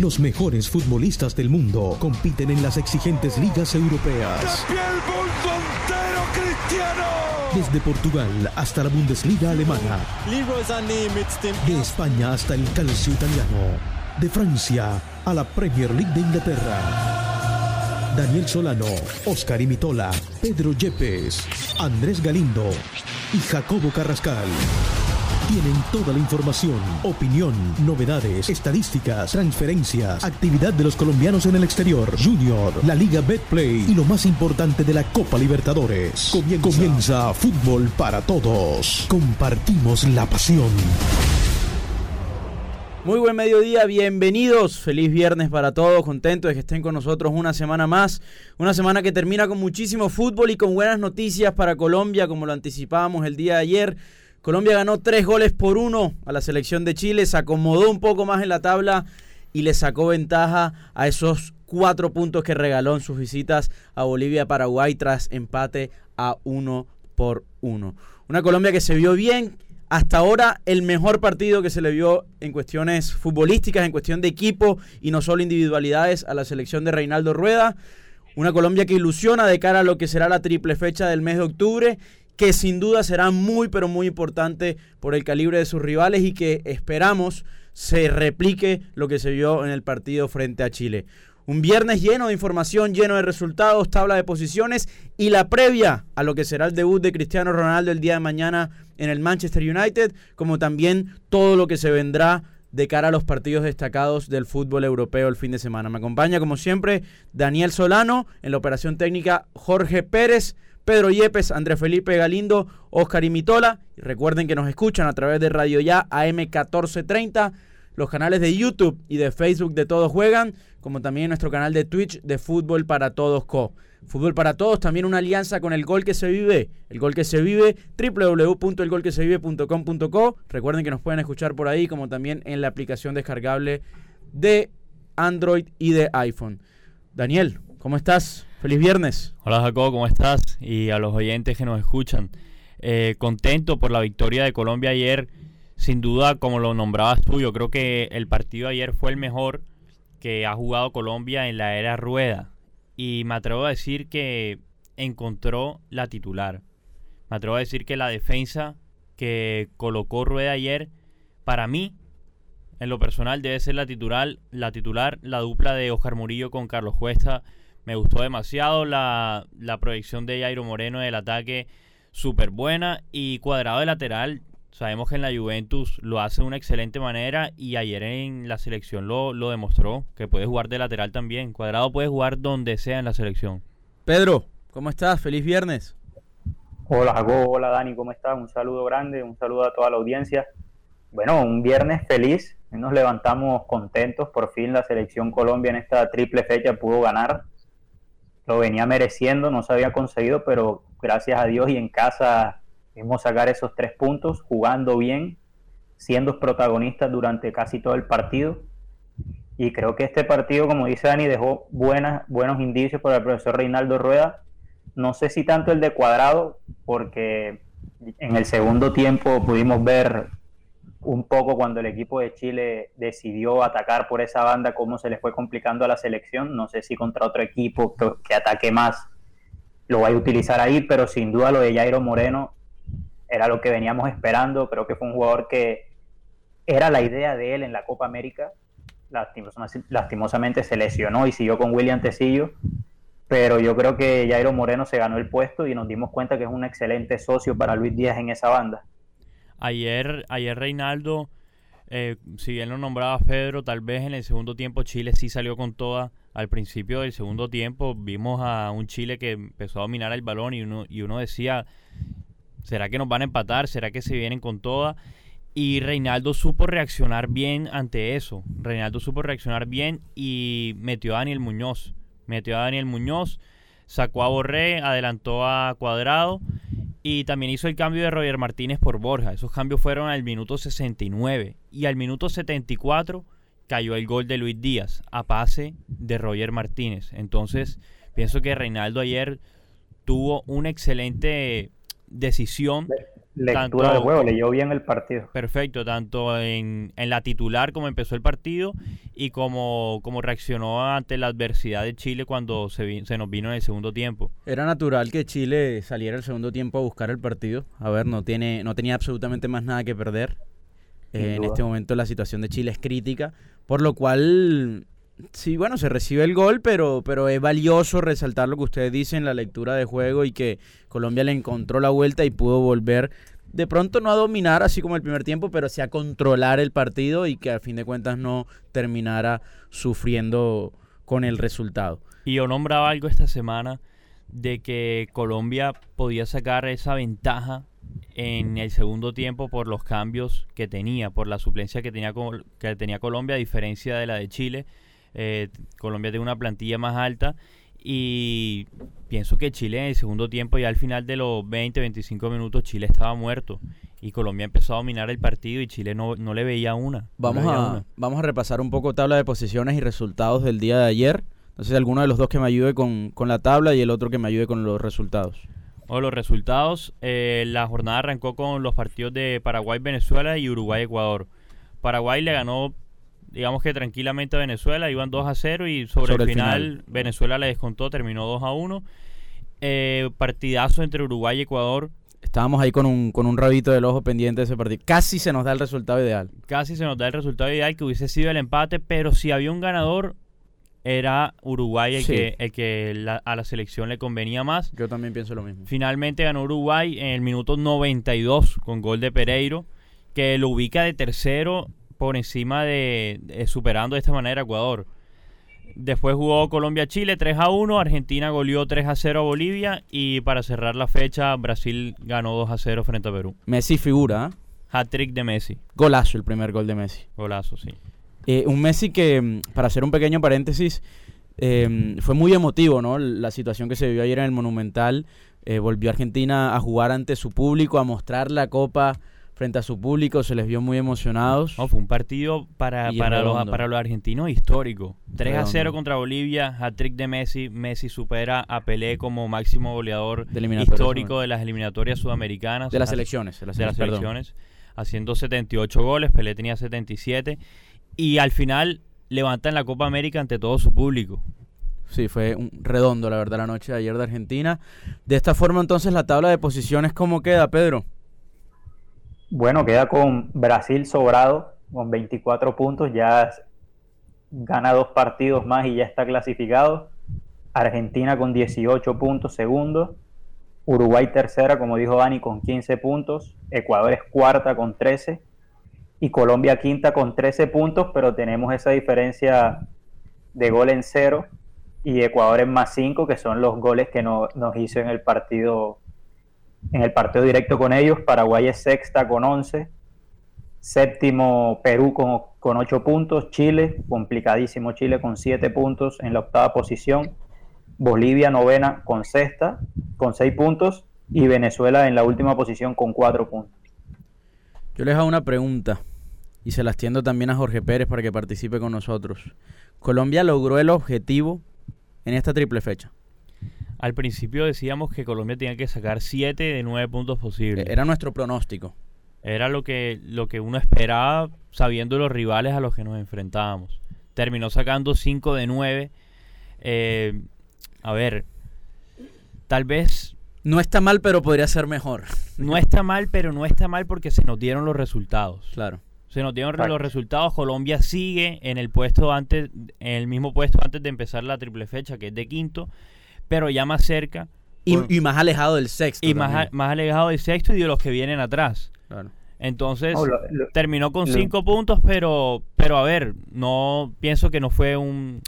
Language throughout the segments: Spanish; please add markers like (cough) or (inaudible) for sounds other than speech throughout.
Los mejores futbolistas del mundo compiten en las exigentes ligas europeas. Desde Portugal hasta la Bundesliga alemana. De España hasta el calcio italiano. De Francia a la Premier League de Inglaterra. Daniel Solano, Oscar Imitola, Pedro Yepes, Andrés Galindo y Jacobo Carrascal. Tienen toda la información, opinión, novedades, estadísticas, transferencias, actividad de los colombianos en el exterior, Junior, la Liga Betplay y lo más importante de la Copa Libertadores. Comienza, Fútbol para Todos. Compartimos la pasión. Muy buen mediodía, bienvenidos. Feliz viernes para todos, contentos de que estén con nosotros una semana más. Una semana que termina con muchísimo fútbol y con buenas noticias para Colombia, como lo anticipábamos el día de ayer. Colombia ganó tres goles por uno a la selección de Chile, se acomodó un poco más en la tabla y le sacó ventaja a esos cuatro puntos que regaló en sus visitas a Bolivia Paraguay tras empate a uno por uno. Una Colombia que se vio bien, hasta ahora el mejor partido que se le vio en cuestiones futbolísticas, en cuestión de equipo y no solo individualidades a la selección de Reinaldo Rueda. Una Colombia que ilusiona de cara a lo que será la triple fecha del mes de octubre que sin duda será muy pero muy importante por el calibre de sus rivales y que esperamos se replique lo que se vio en el partido frente a Chile. Un viernes lleno de información, lleno de resultados, tabla de posiciones y la previa a lo que será el debut de Cristiano Ronaldo el día de mañana en el Manchester United, como también todo lo que se vendrá de cara a los partidos destacados del fútbol europeo el fin de semana. Me acompaña como siempre Daniel Solano, en la operación técnica Jorge Pérez. Pedro Yepes, Andrés Felipe Galindo, Oscar Imitola. Y recuerden que nos escuchan a través de Radio Ya AM 1430, los canales de YouTube y de Facebook de Todos Juegan, como también nuestro canal de Twitch de Fútbol para Todos Co. Fútbol para Todos, también una alianza con el Gol que se vive. El Gol que se vive, www.elgolquesevive.com.co. Recuerden que nos pueden escuchar por ahí, como también en la aplicación descargable de Android y de iPhone. Daniel, ¿cómo estás? Feliz viernes. Hola Jacobo, ¿cómo estás? Y a los oyentes que nos escuchan. Eh, contento por la victoria de Colombia ayer. Sin duda, como lo nombrabas tú, yo creo que el partido ayer fue el mejor que ha jugado Colombia en la era rueda. Y me atrevo a decir que encontró la titular. Me atrevo a decir que la defensa que colocó Rueda ayer, para mí, en lo personal, debe ser la titular, la titular, la dupla de Oscar Murillo con Carlos Cuesta me gustó demasiado la, proyección de Jairo Moreno del ataque, súper buena. Y cuadrado de lateral, sabemos que en la Juventus lo hace de una excelente manera y ayer en la selección lo, lo demostró, que puede jugar de lateral también. Cuadrado puede jugar donde sea en la selección. Pedro, ¿cómo estás? Feliz viernes. Hola hola Dani, ¿cómo estás? Un saludo grande, un saludo a toda la audiencia. Bueno, un viernes feliz, nos levantamos contentos, por fin la selección Colombia en esta triple fecha pudo ganar lo venía mereciendo, no se había conseguido, pero gracias a Dios y en casa vimos sacar esos tres puntos, jugando bien, siendo protagonistas durante casi todo el partido. Y creo que este partido, como dice Dani, dejó buenas, buenos indicios para el profesor Reinaldo Rueda. No sé si tanto el de cuadrado, porque en el segundo tiempo pudimos ver un poco cuando el equipo de Chile decidió atacar por esa banda, cómo se les fue complicando a la selección. No sé si contra otro equipo que, ataque más lo vaya a utilizar ahí, pero sin duda lo de Jairo Moreno era lo que veníamos esperando. Creo que fue un jugador que era la idea de él en la Copa América. Lastimosamente se lesionó y siguió con William Tecillo, pero yo creo que Jairo Moreno se ganó el puesto y nos dimos cuenta que es un excelente socio para Luis Díaz en esa banda. Ayer, ayer Reinaldo, eh, si bien lo nombraba Pedro, tal vez en el segundo tiempo Chile sí salió con toda. Al principio del segundo tiempo vimos a un Chile que empezó a dominar el balón y uno, y uno decía, ¿será que nos van a empatar? ¿Será que se vienen con toda? Y Reinaldo supo reaccionar bien ante eso. Reinaldo supo reaccionar bien y metió a Daniel Muñoz. Metió a Daniel Muñoz, sacó a Borré, adelantó a Cuadrado y también hizo el cambio de Roger Martínez por Borja. Esos cambios fueron al minuto 69. Y al minuto 74 cayó el gol de Luis Díaz a pase de Roger Martínez. Entonces, pienso que Reinaldo ayer tuvo una excelente decisión lectura de juego, leyó bien el partido. Perfecto, tanto en, la titular como empezó el partido y como, como reaccionó ante la adversidad de Chile cuando se, se nos vino en el segundo tiempo. Era natural que Chile saliera el segundo tiempo a buscar el partido. A ver, no, tiene, no tenía absolutamente más nada que perder. Eh, en este momento la situación de Chile es crítica, por lo cual Sí, bueno, se recibe el gol, pero, pero es valioso resaltar lo que ustedes dicen, la lectura de juego y que Colombia le encontró la vuelta y pudo volver de pronto no a dominar así como el primer tiempo, pero sí a controlar el partido y que a fin de cuentas no terminara sufriendo con el resultado. Y yo nombraba algo esta semana de que Colombia podía sacar esa ventaja en el segundo tiempo por los cambios que tenía, por la suplencia que tenía, que tenía Colombia, a diferencia de la de Chile eh, Colombia tiene una plantilla más alta y pienso que Chile en el segundo tiempo, ya al final de los 20, 25 minutos, Chile estaba muerto y Colombia empezó a dominar el partido y Chile no, no le veía una. Vamos, a, vamos a repasar un poco tabla de posiciones y resultados del día de ayer. Entonces, alguno de los dos que me ayude con, la tabla y el otro que me ayude con los resultados. O los resultados, eh, la jornada arrancó con los partidos de Paraguay, Venezuela y Uruguay, Ecuador. Paraguay le ganó digamos que tranquilamente a Venezuela, iban 2 a 0 y sobre, el, final, Venezuela le descontó, terminó 2 a 1. Eh, partidazo entre Uruguay y Ecuador. Estábamos ahí con un, con un rabito del ojo pendiente de ese partido. Casi se nos da el resultado ideal. Casi se nos da el resultado ideal que hubiese sido el empate, pero si había un ganador, era Uruguay el que, el que a la selección le convenía más. Yo también pienso lo mismo. Finalmente ganó Uruguay en el minuto 92 con gol de Pereiro, que lo ubica de tercero por encima de, superando de esta manera a Ecuador. Después jugó Colombia-Chile 3 a 1, Argentina goleó 3 a 0 a Bolivia y para cerrar la fecha Brasil ganó 2 a 0 frente a Perú. Messi figura. ¿eh? Hat-trick de Messi. Golazo el primer gol de Messi. Golazo, sí. Eh, un Messi que, mm, para hacer un pequeño paréntesis, eh, fue muy emotivo, ¿no? La situación que se vivió ayer en el Monumental. volvió Argentina a jugar ante su público, a mostrar la copa frente a su público, se les vio muy emocionados. fue un partido para, para, los, para los argentinos histórico. 3 a 0 contra Bolivia, hat-trick de Messi. Messi supera a Pelé como máximo goleador histórico de las eliminatorias sudamericanas. De las selecciones. De las, selecciones, haciendo 78 goles, Pelé tenía 77. Y al final levantan la Copa América ante todo su público. Sí, fue un redondo, la verdad, la noche de ayer de Argentina. De esta forma, entonces, la tabla de posiciones, ¿cómo queda, Pedro? Bueno, queda con Brasil sobrado, con 24 puntos, ya gana dos partidos más y ya está clasificado. Argentina con 18 puntos, segundo. Uruguay tercera, como dijo Dani, con 15 puntos. Ecuador es cuarta con 13. Y Colombia quinta con 13 puntos, pero tenemos esa diferencia de gol en cero. Y Ecuador en más 5, que son los goles que nos hizo en el partido en el partido directo con ellos. Paraguay es sexta con 11. Séptimo Perú con, con 8 puntos. Chile, complicadísimo Chile con 7 puntos en la octava posición. Bolivia novena con sexta, con 6 puntos. Y Venezuela en la última posición con 4 puntos. Yo les hago una pregunta y se la extiendo también a Jorge Pérez para que participe con nosotros. ¿Colombia logró el objetivo en esta triple fecha? Al principio decíamos que Colombia tenía que sacar 7 de 9 puntos posibles. Era nuestro pronóstico. Era lo que, lo que uno esperaba sabiendo los rivales a los que nos enfrentábamos. Terminó sacando 5 de 9. Eh, a ver, tal vez... No está mal, pero podría ser mejor. No está mal, pero no está mal porque se nos dieron los resultados. Claro. Se nos dieron los resultados. Colombia sigue en el puesto antes, en el mismo puesto antes de empezar la triple fecha, que es de quinto pero ya más cerca. Y, más alejado del sexto. Y más, más alejado del sexto y de los que vienen atrás. Entonces, terminó con cinco puntos, pero, pero a ver, no pienso que no fue un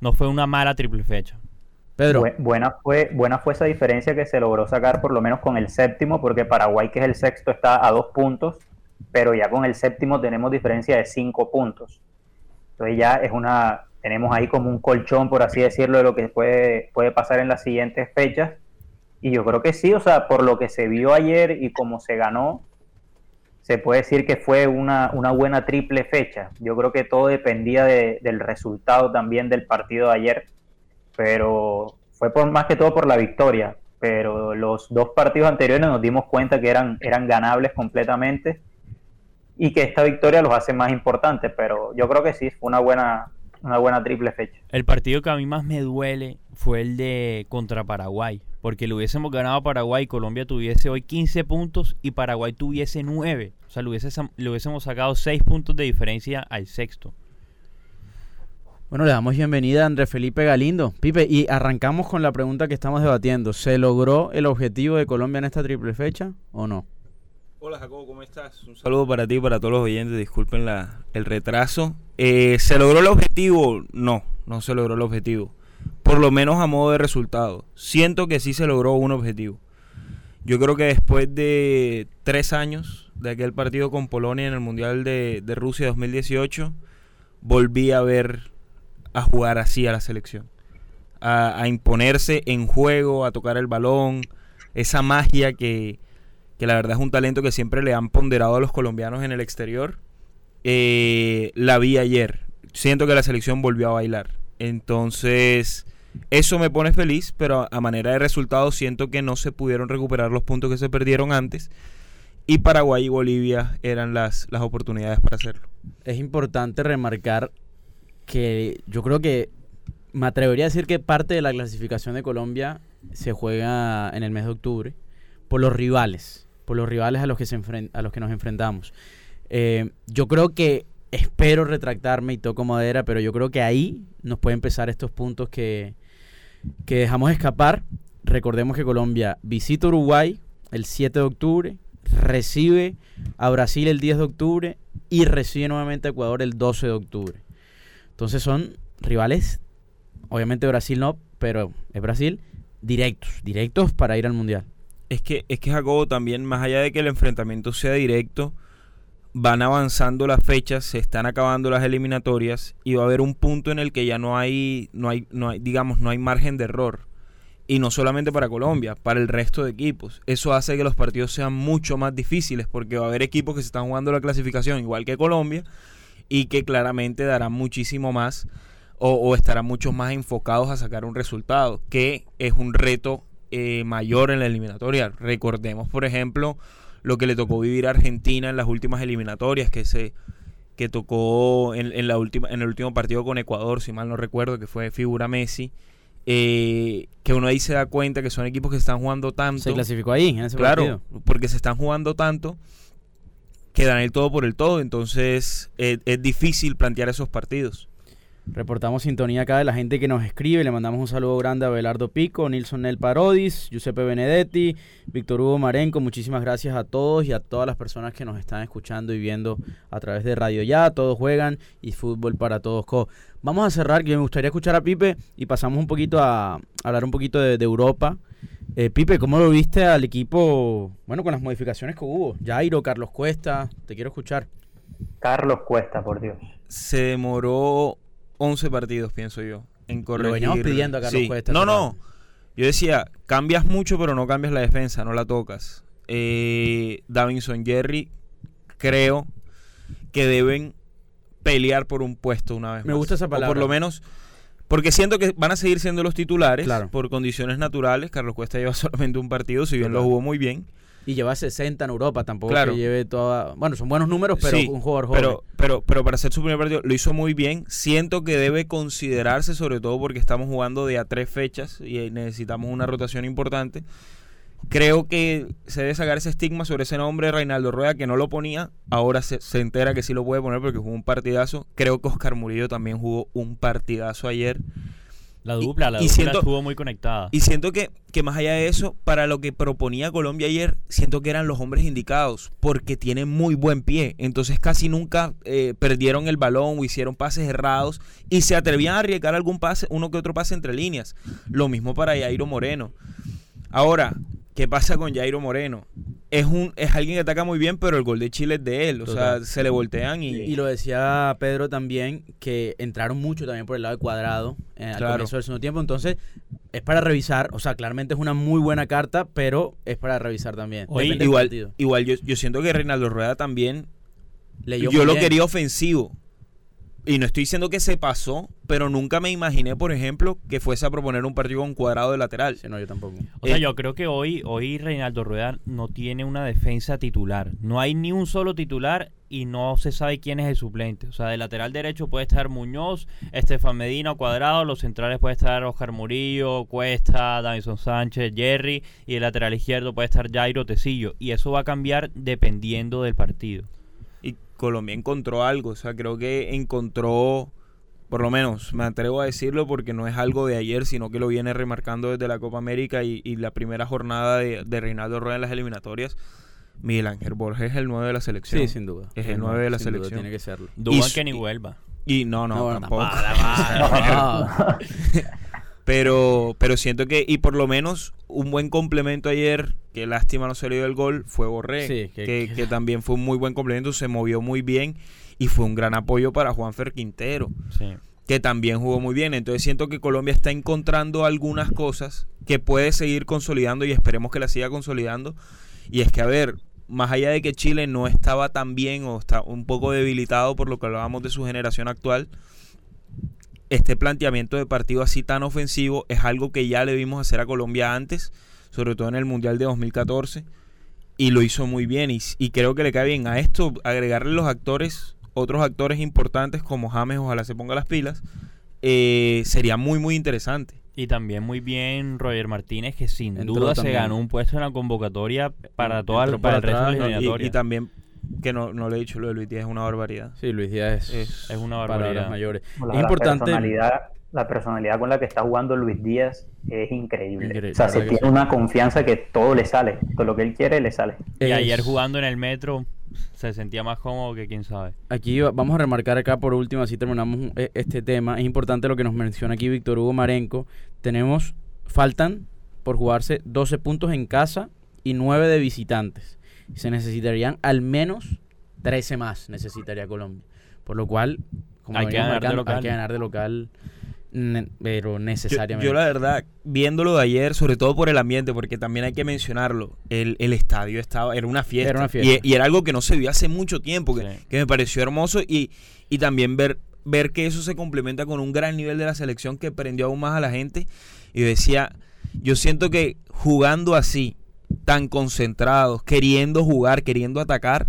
no fue una mala triple fecha. Pedro. buena, fue, buena fue esa diferencia que se logró sacar por lo menos con el séptimo, porque Paraguay, que es el sexto, está a dos puntos, pero ya con el séptimo tenemos diferencia de cinco puntos. Entonces ya es una, tenemos ahí como un colchón, por así decirlo, de lo que puede, puede pasar en las siguientes fechas. Y yo creo que sí, o sea, por lo que se vio ayer y como se ganó, se puede decir que fue una, una buena triple fecha. Yo creo que todo dependía del resultado también del partido de ayer, pero fue por más que todo por la victoria. pero los dos partidos anteriores nos dimos cuenta que eran, eran ganables completamente y que esta victoria los hace más importantes, pero yo creo que sí, fue una buena, una buena triple fecha. El partido que a mí más me duele fue el de contra Paraguay, porque le hubiésemos ganado a Paraguay, Colombia tuviese hoy 15 puntos y Paraguay tuviese 9. O sea, le, le hubiésemos sacado 6 puntos de diferencia al sexto. Bueno, le damos bienvenida a André Felipe Galindo. Pipe, y arrancamos con la pregunta que estamos debatiendo. ¿Se logró el objetivo de Colombia en esta triple fecha o no? Hola Jacobo, ¿cómo estás? Un saludo para ti y para todos los oyentes. Disculpen la, el retraso. Eh, ¿Se logró el objetivo? No, no se logró el objetivo. Por lo menos a modo de resultado. Siento que sí se logró un objetivo. Yo creo que después de tres años de aquel partido con Polonia en el Mundial de, de Rusia 2018, volví a ver a jugar así a la selección. A, imponerse en juego, a tocar el balón, esa magia que, la verdad es un talento que siempre le han ponderado a los colombianos en el exterior. Eh, la vi ayer. Siento que la selección volvió a bailar. Entonces, eso me pone feliz, pero a manera de resultado siento que no se pudieron recuperar los puntos que se perdieron antes. Y Paraguay y Bolivia eran las, las oportunidades para hacerlo. Es importante remarcar que yo creo que me atrevería a decir que parte de la clasificación de Colombia se juega en el mes de octubre por los rivales, por los rivales a los que, se a los que nos enfrentamos. Eh, yo creo que espero retractarme y toco madera, pero yo creo que ahí nos pueden empezar estos puntos que, que dejamos escapar. Recordemos que Colombia visita Uruguay el 7 de octubre, recibe a Brasil el 10 de octubre y recibe nuevamente a Ecuador el 12 de octubre. Entonces son rivales, obviamente Brasil no, pero es Brasil, directos, directos para ir al Mundial. Es que, es que Jacobo también, más allá de que el enfrentamiento sea directo, van avanzando las fechas, se están acabando las eliminatorias y va a haber un punto en el que ya no hay, no hay, no hay, digamos, no hay margen de error. Y no solamente para Colombia, para el resto de equipos. Eso hace que los partidos sean mucho más difíciles porque va a haber equipos que se están jugando la clasificación igual que Colombia y que claramente darán muchísimo más o, estarán mucho más enfocados a sacar un resultado, que es un reto eh, mayor en la eliminatoria. Recordemos, por ejemplo, lo que le tocó vivir a Argentina en las últimas eliminatorias, que se que tocó en, la última, en el último partido con Ecuador, si mal no recuerdo, que fue figura Messi. Eh, que uno ahí se da cuenta que son equipos que están jugando tanto. Se clasificó ahí, en ese claro, porque se están jugando tanto quedan el todo por el todo, entonces es, difícil plantear esos partidos. Reportamos sintonía acá de la gente que nos escribe. Le mandamos un saludo grande a Belardo Pico, Nilson Nel Parodis, Giuseppe Benedetti, Víctor Hugo Marenco. Muchísimas gracias a todos y a todas las personas que nos están escuchando y viendo a través de Radio Ya. Todos juegan y fútbol para todos. Vamos a cerrar, que me gustaría escuchar a Pipe y pasamos un poquito a, hablar un poquito de Europa. Eh, Pipe, ¿cómo lo viste al equipo? Bueno, con las modificaciones que hubo. Jairo, Carlos Cuesta, te quiero escuchar. Carlos Cuesta, por Dios. Se demoró 11 partidos, pienso yo, en corregir. Lo veníamos pidiendo a Carlos Cuesta. No, no. Yo decía, cambias mucho, pero no cambias la defensa, no la tocas. Eh, Davinson Jerry, creo que deben pelear por un puesto una vez Me gusta esa palabra. por lo menos porque siento que van a seguir siendo los titulares por condiciones naturales. Carlos Cuesta lleva (laughs) solamente un partido, si bien lo jugó muy bien. Y lleva 60 en Europa, tampoco que lleve toda... Bueno, son buenos números, pero un jugador joven. Pero, pero, pero para hacer su primer partido lo hizo muy bien. Siento que debe considerarse, sobre todo porque estamos jugando de a tres fechas y necesitamos una rotación importante. Creo que se debe sacar ese estigma sobre ese nombre, Reinaldo Rueda, que no lo ponía. Ahora se, entera que sí lo puede poner porque jugó un partidazo. Creo que Oscar Murillo también jugó un partidazo ayer. La dupla, la dupla estuvo muy conectada. Y siento que, que más allá de eso, para lo que proponía Colombia ayer, siento que eran los hombres indicados, porque tienen muy buen pie. Entonces casi nunca eh, perdieron el balón o hicieron pases errados y se atrevían a arriesgar algún pase, uno que otro pase entre líneas. Lo mismo para Jairo Moreno. Ahora, ¿Qué pasa con Jairo Moreno? Es un es alguien que ataca muy bien, pero el gol de Chile es de él. O sea, se le voltean y... y... lo decía Pedro también, que entraron mucho también por el lado de cuadrado eh, al comienzo del segundo tiempo. Entonces, es para revisar. O sea, claramente es una muy buena carta, pero es para revisar también. igual, igual yo, yo siento que Reinaldo Rueda también... Leyó yo lo quería ofensivo y no estoy diciendo que se pasó, pero nunca me imaginé, por ejemplo, que fuese a proponer un partido con cuadrado de lateral. Sí, no, yo tampoco. O sea, Eh, yo creo que hoy, hoy Reinaldo Rueda no tiene una defensa titular. No hay ni un solo titular y no se sabe quién es el suplente. O sea, de lateral derecho puede estar Muñoz, Estefan Medina o Cuadrado. Los centrales puede estar Oscar Murillo, Cuesta, Davison Sánchez, Jerry. Y el lateral izquierdo puede estar Jairo Tecillo. Y eso va a cambiar dependiendo del partido. Colombia encontró algo, o sea, creo que encontró, por lo menos me atrevo a decirlo porque no es algo de ayer, sino que lo viene remarcando desde la Copa América y, y la primera jornada de, de Reinaldo Rueda en las eliminatorias. Miguel Ángel Borges es el 9 de la selección. Sí, sin duda. Es el 9 de la Sin duda, selección. tiene que serlo. Dudan Y- que ni vuelva. Y no, no, No, tampoco. Ah, (laughs) (laughs) Pero, pero siento que, y por lo menos, un buen complemento ayer, que lástima no se le dio el gol, fue Borré, Sí, que, que- que también fue un muy buen complemento, se movió muy bien y fue un gran apoyo para Juanfer Quintero, Sí. que también jugó muy bien. Entonces siento que Colombia está encontrando algunas cosas que puede seguir consolidando y esperemos que la siga consolidando. Y es que, a ver, más allá de que Chile no estaba tan bien o está un poco debilitado por lo que hablábamos de su generación actual, este planteamiento de partido así tan ofensivo es algo que ya le vimos hacer a Colombia antes, sobre todo en el Mundial de 2014, y lo hizo muy bien. Y, y creo que le cae bien a esto agregarle los actores, otros actores importantes como James, ojalá se ponga las pilas, eh, sería muy, muy interesante. Y también muy bien Roger Martínez, que sin Entró duda se también. ganó un puesto en la convocatoria para, toda, para para el resto de la atrás, ¿no? Y- eliminatoria. Y, también, que no, no le he dicho lo de Luis Díaz, es una barbaridad. Sí, Luis Díaz es, Es- es una para barbaridad. las mayores. La, es importante. La personalidad, la personalidad con la que está jugando Luis Díaz es increíble. Increíble, o sea, se tiene una confianza que todo le sale. Todo lo que él quiere le sale. Y ayer jugando en el metro se sentía más cómodo que quién sabe. Aquí va- vamos a remarcar acá por último, así terminamos eh, este tema. Es importante lo que nos menciona aquí Víctor Hugo Marenco. Tenemos, faltan por jugarse 12 puntos en casa y 9 de visitantes. Se necesitarían al menos 13 más, necesitaría Colombia. Por lo cual, como Hay que venimos ganar de marcando, local. hay que ganar de local, ne- pero necesariamente. yo la verdad, viéndolo de ayer, sobre todo por el ambiente, porque también hay que mencionarlo, el, el estadio estaba, era una fiesta. Era una fiesta. Y, y era algo que no se vio hace mucho tiempo, que, Sí. que me pareció hermoso y, y también ver, ver que eso se complementa con un gran nivel de la selección que prendió aún más a la gente. Y decía, yo siento que jugando así, tan concentrados, queriendo jugar, queriendo atacar,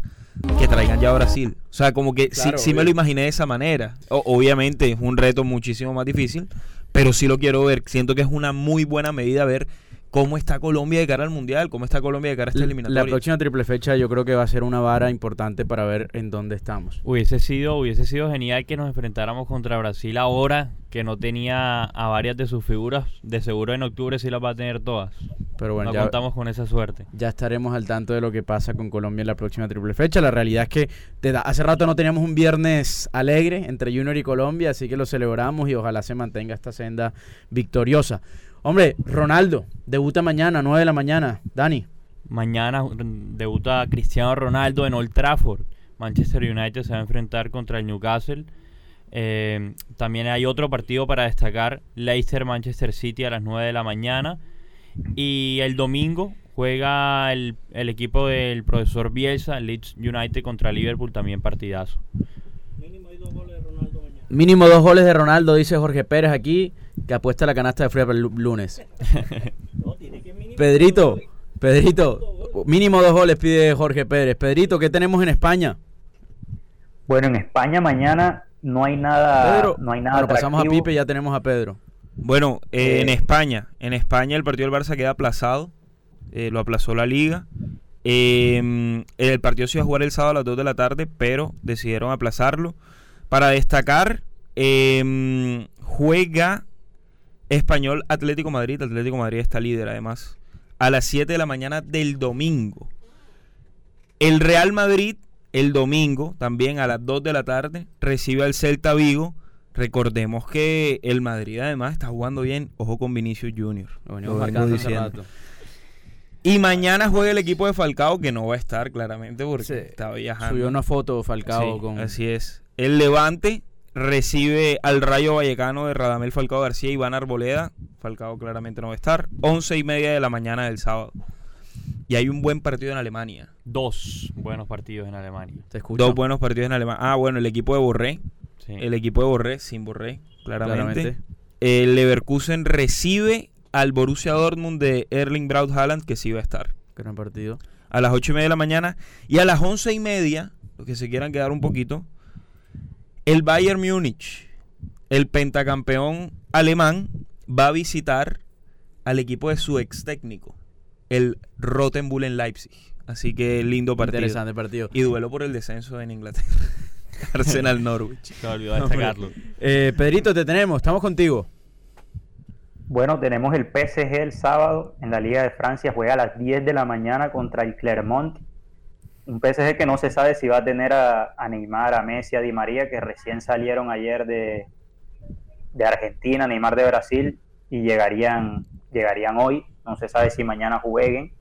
que traigan ya a Brasil. O sea, como que sí- Claro, sí, me lo imaginé de esa manera. O- obviamente es un reto muchísimo más difícil, pero sí lo quiero ver. Siento que es una muy buena medida ver cómo está Colombia de cara al Mundial, cómo está Colombia de cara a esta La eliminatoria. próxima triple fecha yo creo que va a ser una vara importante para ver en dónde estamos. Hubiese sido, hubiese sido genial que nos enfrentáramos contra Brasil ahora, que no tenía a varias de sus figuras. De seguro en octubre sí las va a tener todas. Pero bueno, no ya, contamos con esa suerte. ya estaremos al tanto de lo que pasa con Colombia en la próxima triple fecha. La realidad es que te da- hace rato no teníamos un viernes alegre entre Junior y Colombia, así que lo celebramos y ojalá se mantenga esta senda victoriosa. Hombre, Ronaldo, debuta mañana, 9 de la mañana. Dani. Mañana debuta Cristiano Ronaldo en Old Trafford. Manchester United se va a enfrentar contra el Newcastle. Eh, también hay otro partido para destacar, Leicester-Manchester City a las 9 de la mañana. Y el domingo juega el, el equipo del profesor Bielsa, Leeds United contra Liverpool, también partidazo. Mínimo dos goles de Ronaldo, dice Jorge Pérez aquí, que apuesta la canasta de fría para el lu- lunes. (laughs) (laughs) Pedrito, Pedrito, mínimo dos goles pide Jorge Pérez. Pedrito, ¿qué tenemos en España? Bueno, en España mañana no hay nada. Pedro, no hay nada bueno, pasamos a. Pipe y ya tenemos a Pedro. Bueno, eh, Eh, en España, en España el partido del Barça queda aplazado, eh, lo aplazó la liga. Eh, el partido se iba a jugar el sábado a las 2 de la tarde, pero decidieron aplazarlo. Para destacar, eh, juega Español Atlético Madrid. Atlético Madrid está líder además. A las 7 de la mañana del domingo. El Real Madrid, el domingo, también a las 2 de la tarde, recibe al Celta Vigo. Recordemos que el Madrid además está jugando bien. Ojo con Vinicius Junior. Lo venimos diciendo. Y mañana juega el equipo de Falcao, que no va a estar claramente porque Sí. está viajando. Subió una foto Falcao Sí, con... Así es. El Levante recibe al Rayo Vallecano de Radamel Falcao García y Iván Arboleda. Falcao claramente no va a estar. Once y media de la mañana del sábado. Y hay un buen partido en Alemania. Dos buenos partidos en Alemania. Te escucho. Dos buenos partidos en Alemania. Ah, bueno, el equipo de Borré. el equipo de Borré, sin Borré, claramente. El Leverkusen recibe al Borussia Dortmund de Erling Braut Haaland, que sí va a estar. Gran partido. A las ocho y media de la mañana. Y a las once y media, los que se quieran quedar un poquito, el Bayern Múnich, el pentacampeón alemán, va a visitar al equipo de su ex técnico, el Rotenbull en Leipzig. Así que lindo partido. Interesante partido. Y duelo por el descenso en Inglaterra. (laughs) Arsenal Norwich. Se olvidó destacarlo. (laughs) Eh, Pedrito, te tenemos, estamos contigo. Bueno, tenemos el PSG el sábado en la Liga de Francia, juega a las 10 de la mañana contra el Clermont. Un PSG que no se sabe si va a tener a, Neymar, a Messi, a Di María, que recién salieron ayer de, Argentina, Neymar de Brasil, y llegarían, llegarían hoy. No se sabe si mañana jueguen.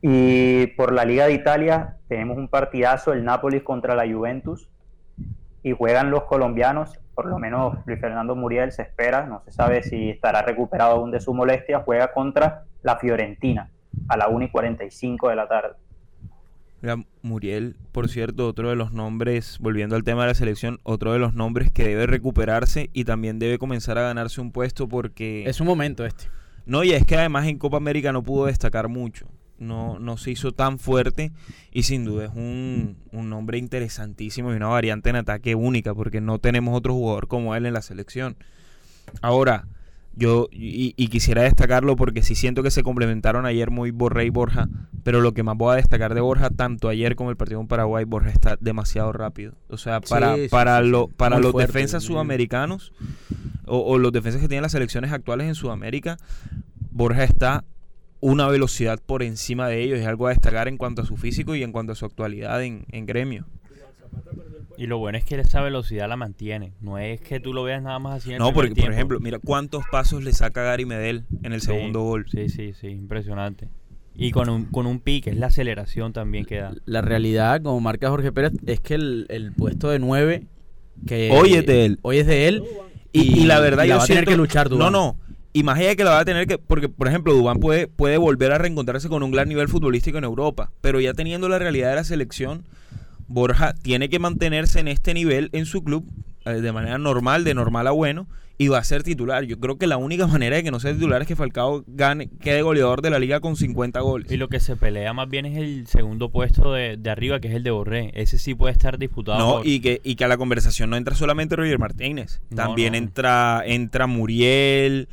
Y por la Liga de Italia tenemos un partidazo, el Nápoles contra la Juventus, y juegan los colombianos, por lo menos Luis Fernando Muriel se espera, no se sabe si estará recuperado aún de su molestia, juega contra la Fiorentina a la 1 y 45 de la tarde. Muriel, por cierto, otro de los nombres, volviendo al tema de la selección, otro de los nombres que debe recuperarse y también debe comenzar a ganarse un puesto porque... Es un momento este. No, y es que además en Copa América no pudo destacar mucho no, no se hizo tan fuerte y sin duda es un, un nombre interesantísimo y una variante en ataque única porque no tenemos otro jugador como él en la selección. Ahora, yo y, quisiera destacarlo porque sí siento que se complementaron ayer muy Borré y Borja, pero lo que más voy a destacar de Borja, tanto ayer como el partido en Paraguay, Borja está demasiado rápido. O sea, para, para, lo, para los defensas sudamericanos o, o, los defensas que tienen las selecciones actuales en Sudamérica, Borja está una velocidad por encima de ellos. Es algo a destacar en cuanto a su físico y en cuanto a su actualidad en, gremio. Y lo bueno es que esa velocidad la mantiene. No es que tú lo veas nada más así en No, porque, por ejemplo, mira cuántos pasos le saca Gary Medel en el segundo gol. Sí, sí, sí, impresionante. Y con un, con un pique, es la aceleración también que da. La realidad, como marca Jorge Pérez, es que el, puesto de 9 que hoy es de él. Hoy es de él. Y, la verdad, yo va a tener que luchar No, no. Y más allá que la va a tener que, porque por ejemplo Dubán puede, puede volver a reencontrarse con un gran nivel futbolístico en Europa, pero ya teniendo la realidad de la selección, Borja tiene que mantenerse en este nivel en su club eh, de manera normal, de normal a bueno, y va a ser titular. Yo creo que la única manera de que no sea titular es que Falcao gane, quede goleador de la liga con 50 goles. Y lo que se pelea más bien es el segundo puesto de, arriba, que es el de Borré. Ese sí puede estar disputado. No, y, que, y que a la conversación no entra solamente Roger Martínez. También entra entra Muriel,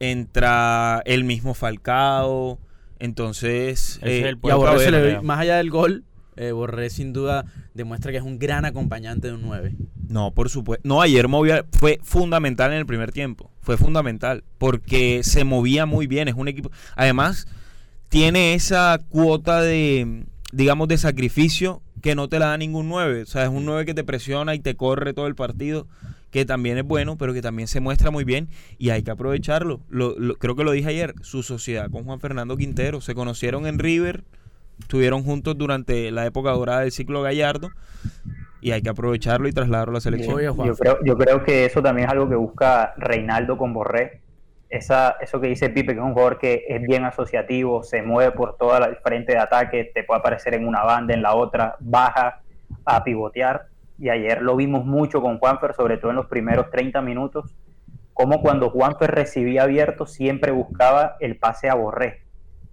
entra el mismo Falcao. Entonces, eh, Borré más allá del gol, eh, Borré sin duda demuestra que es un gran acompañante de un 9. No, por supuesto. No, ayer movía, fue fundamental en el primer tiempo. Fue fundamental. Porque se movía muy bien. Es un equipo. Además, tiene esa cuota de, digamos, de sacrificio que no te la da ningún 9. O sea, es un 9 que te presiona y te corre todo el partido que también es bueno, pero que también se muestra muy bien y hay que aprovecharlo. Lo, creo que lo dije ayer, su sociedad con Juan Fernando Quintero. Se conocieron en River, estuvieron juntos durante la época dorada del ciclo Gallardo y hay que aprovecharlo y trasladarlo a la selección. Yo creo, yo creo que eso también es algo que busca Reinaldo con Borré. Esa, eso que dice Pipe, que es un jugador que es bien asociativo, se mueve por todo el frente de ataque, te puede aparecer en una banda, en la otra, baja a pivotear y ayer lo vimos mucho con Juanfer, sobre todo en los primeros 30 minutos, como cuando Juanfer recibía abierto siempre buscaba el pase a Borré,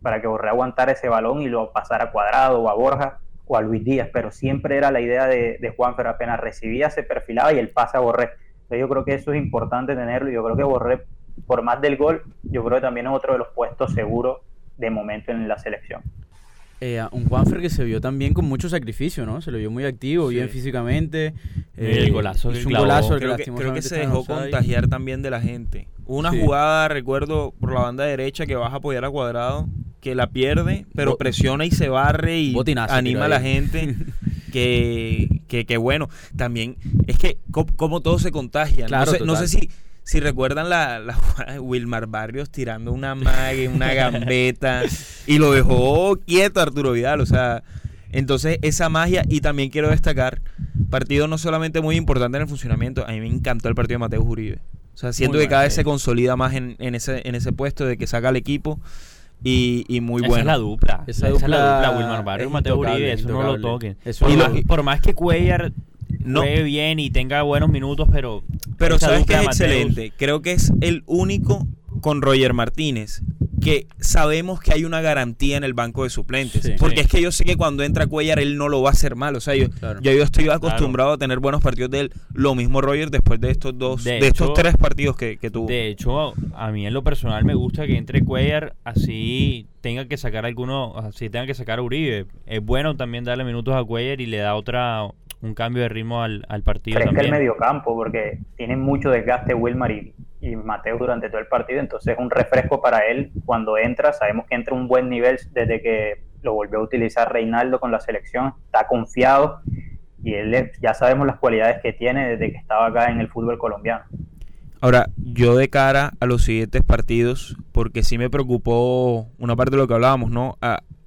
para que Borré aguantara ese balón y lo pasara a Cuadrado o a Borja o a Luis Díaz, pero siempre era la idea de, de Juanfer, apenas recibía, se perfilaba y el pase a Borré. Entonces yo creo que eso es importante tenerlo y yo creo que Borré, por más del gol, yo creo que también es otro de los puestos seguros de momento en la selección. Eh, un Juanfer que se vio también con mucho sacrificio, ¿no? Se lo vio muy activo, bien físicamente. el eh, golazo. un golazo creo, que, se dejó contagiar también de la gente. Una jugada, recuerdo, por la banda derecha que vas a apoyar a Cuadrado, que la pierde, pero presiona y se barre y anima a la gente. (laughs) que, que, bueno, también es que como, todo se contagia. no sé si si recuerdan la, la (laughs) Wilmar Barrios tirando una mague, una (laughs) gambeta, y lo dejó quieto Arturo Vidal, o sea, entonces esa magia, y también quiero destacar, partido no solamente muy importante en el funcionamiento, a mí me encantó el partido de Mateo Uribe. O sea, siento que cada vez se consolida más en, en, ese, en ese puesto de que saca al equipo. Y, y, muy bueno. Esa es la dupla. Esa, es la dupla, Wilmar Barrios, Mateo Uribe, eso no lo toquen. por más que Cuellar juegue bien y tenga buenos minutos, pero... Pero sabes que es excelente. Creo que es el único con Roger Martínez que sabemos que hay una garantía en el banco de suplentes. porque es que yo sé que cuando entra Cuellar él no lo va a hacer mal. O sea, yo, yo, estoy acostumbrado a tener buenos partidos de él. Lo mismo Roger después de estos dos, de, estos tres partidos que, tuvo. De hecho, a mí en lo personal me gusta que entre Cuellar así tenga que sacar alguno, así tenga que sacar a Uribe. Es bueno también darle minutos a Cuellar y le da otra un cambio de ritmo al, al partido. Fresca el medio campo porque tiene mucho desgaste Wilmar y y Mateo durante todo el partido, entonces es un refresco para él cuando entra, sabemos que entra un buen nivel desde que lo volvió a utilizar Reinaldo con la selección, está confiado y él ya sabemos las cualidades que tiene desde que estaba acá en el fútbol colombiano. Ahora, yo de cara a los siguientes partidos, porque sí me preocupó una parte de lo que hablábamos, ¿no?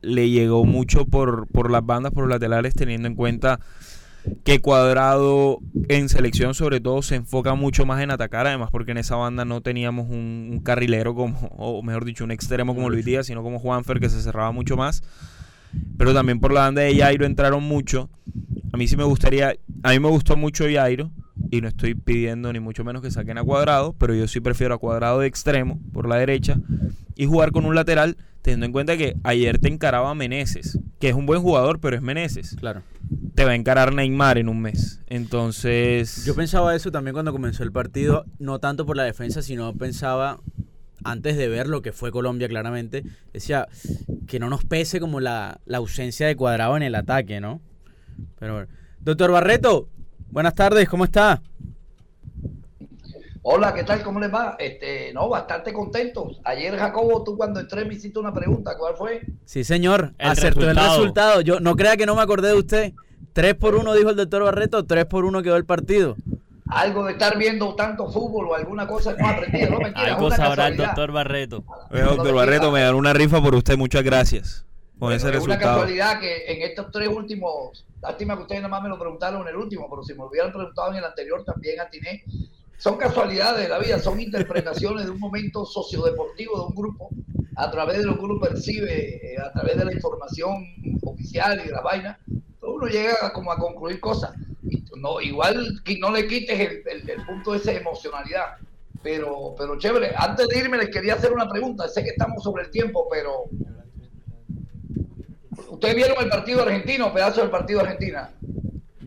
le llegó mucho por, por las bandas, por los laterales, teniendo en cuenta que Cuadrado en selección sobre todo se enfoca mucho más en atacar, además porque en esa banda no teníamos un, carrilero como, o mejor dicho, un extremo como Luis Díaz, sino como Juanfer que se cerraba mucho más. Pero también por la banda de Jairo entraron mucho. A mí sí me gustaría, a mí me gustó mucho Jairo y no estoy pidiendo ni mucho menos que saquen a Cuadrado, pero yo sí prefiero a Cuadrado de extremo por la derecha y jugar con un lateral, teniendo en cuenta que ayer te encaraba a Meneses, que es un buen jugador, pero es Meneses. Claro. Te va a encarar Neymar en un mes. Entonces. Yo pensaba eso también cuando comenzó el partido, no tanto por la defensa, sino pensaba antes de ver lo que fue Colombia claramente, decía que no nos pese como la, la ausencia de cuadrado en el ataque, ¿no? Pero bueno. Doctor Barreto, buenas tardes, ¿cómo está? Hola, ¿qué tal? ¿Cómo les va? Este, no, bastante contentos. Ayer, Jacobo, tú cuando entré me hiciste una pregunta. ¿Cuál fue? Sí, señor. Acertó el resultado. Yo no crea que no me acordé de usted. 3 por 1 dijo el doctor Barreto, 3 por 1 quedó el partido. Algo de estar viendo tanto fútbol o alguna cosa que no aprendido, no mentira. Algo sabrá el doctor Barreto. doctor Barreto, me dan una rifa por usted, muchas gracias. Con ese resultado. Es una casualidad que en estos tres últimos, lástima que ustedes nada más me lo preguntaron en el último, pero si me lo hubieran preguntado en el anterior también atiné son casualidades de la vida, son interpretaciones de un momento sociodeportivo de un grupo a través de lo que uno percibe, eh, a través de la información oficial y de la vaina, uno llega como a concluir cosas. no, igual que no le quites el, punto de esa emocionalidad. Pero, pero chévere, antes de irme les quería hacer una pregunta. Sé que estamos sobre el tiempo, pero ¿ustedes vieron el partido argentino, pedazo del partido argentina?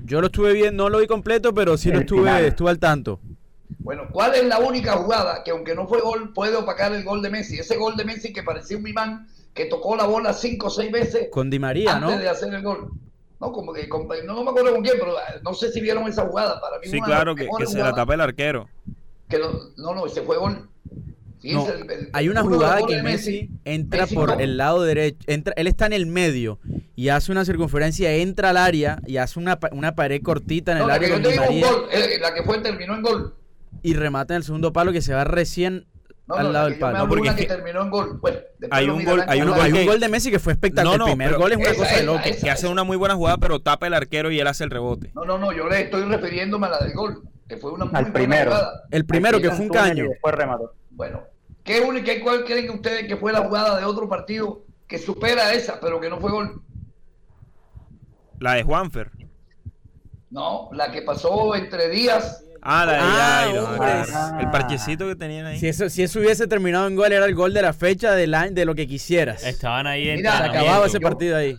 Yo lo estuve viendo, no lo vi completo, pero sí lo estuve, estuve al tanto. Bueno, ¿cuál es la única jugada que aunque no fue gol puede opacar el gol de Messi? Ese gol de Messi que parecía un imán que tocó la bola cinco o seis veces con Di María, antes de hacer el gol. No, como que no, me acuerdo con quién, pero ah, no sé si vieron esa jugada. Para mí sí, claro, que, se la tapa el arquero. Que no, no, ese fue gol. hay una jugada que Messi, entra por el lado derecho, entra, él está en el medio y hace una circunferencia, entra al área y hace una, una pared cortita en el área. Di María. Eh, la que fue terminó en gol y remata en el segundo palo que se va recién al lado del palo. porque que terminó en gol. hay un gol, hay un, gol, de Messi que fue espectacular. el primer gol es una cosa de loco. que hace una muy buena jugada, pero tapa el arquero y él hace el rebote. No, no, no, yo le estoy refiriéndome a la del gol, que fue una muy Al primero. El primero que fue un caño. Remató. Bueno, ¿qué, qué cuál creen ustedes que fue la jugada de otro partido que supera esa, pero que no fue gol? La de Juanfer. No, la que pasó entre Díaz Ah, la de ah, ah, el parchecito que tenían ahí. Si eso, si eso hubiese terminado en gol, era el gol de la fecha de, de lo que quisieras. Estaban ahí en Se acababa ese partido ahí.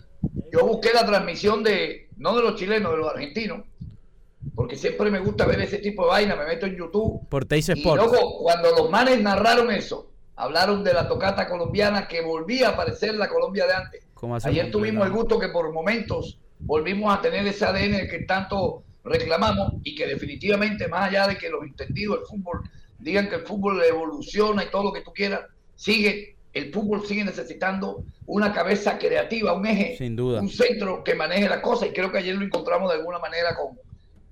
Yo busqué la transmisión de, no de los chilenos, de los argentinos, porque siempre me gusta ver ese tipo de vaina, me meto en YouTube. Por Teis Y luego, cuando los manes narraron eso, hablaron de la tocata colombiana que volvía a aparecer la Colombia de antes. Ayer tuvimos el gusto que por momentos volvimos a tener ese ADN que tanto reclamamos y que definitivamente, más allá de que los entendidos del fútbol digan que el fútbol evoluciona y todo lo que tú quieras, sigue, el fútbol sigue necesitando una cabeza creativa, un eje, Sin duda. un centro que maneje la cosa y creo que ayer lo encontramos de alguna manera con,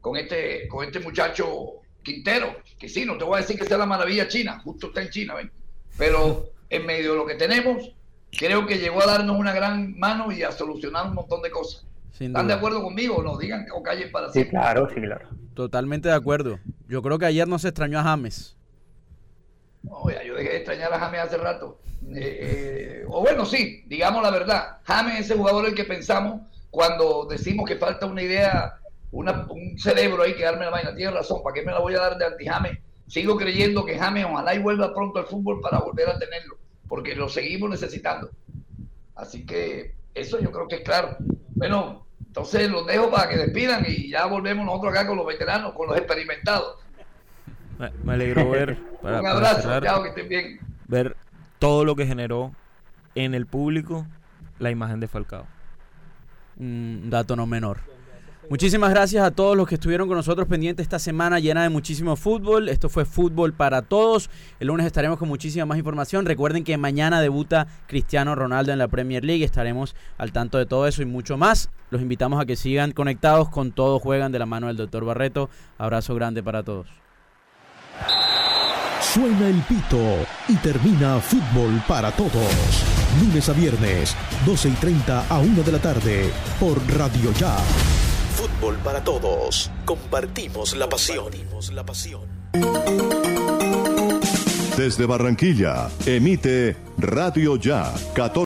con, este, con este muchacho Quintero, que sí, no te voy a decir que sea la maravilla china, justo está en China, ¿ven? pero en medio de lo que tenemos, creo que llegó a darnos una gran mano y a solucionar un montón de cosas. ¿Están de acuerdo conmigo? No digan o callen para siempre. Sí, claro, sí, claro. Totalmente de acuerdo. Yo creo que ayer no se extrañó a James. No, ya yo dejé de extrañar a James hace rato. Eh, eh, o bueno, sí, digamos la verdad. James es ese jugador el que pensamos cuando decimos que falta una idea un cerebro ahí que darme la vaina. Tiene razón, ¿para qué me la voy a dar de anti-James? Sigo creyendo que James ojalá y vuelva pronto al fútbol para volver a tenerlo, porque lo seguimos necesitando. Así que eso yo creo que es claro. Bueno, entonces los dejo para que despidan y ya volvemos nosotros acá con los veteranos, con los experimentados. Me, alegro ver. (laughs) un abrazo, chao, que estén bien. Ver todo lo que generó en el público la imagen de Falcao. Un dato no menor. Muchísimas gracias a todos los que estuvieron con nosotros pendientes esta semana llena de muchísimo fútbol. Esto fue Fútbol para Todos. El lunes estaremos con muchísima más información. Recuerden que mañana debuta Cristiano Ronaldo en la Premier League. Estaremos al tanto de todo eso y mucho más. Los invitamos a que sigan conectados con Todos Juegan de la mano del doctor Barreto. Abrazo grande para todos. Suena el pito y termina Fútbol para Todos. Lunes a viernes, 12 y 30 a 1 de la tarde por Radio Ya. Fútbol para Todos. Compartimos la pasión. la pasión. Desde Barranquilla, emite Radio Ya, 14.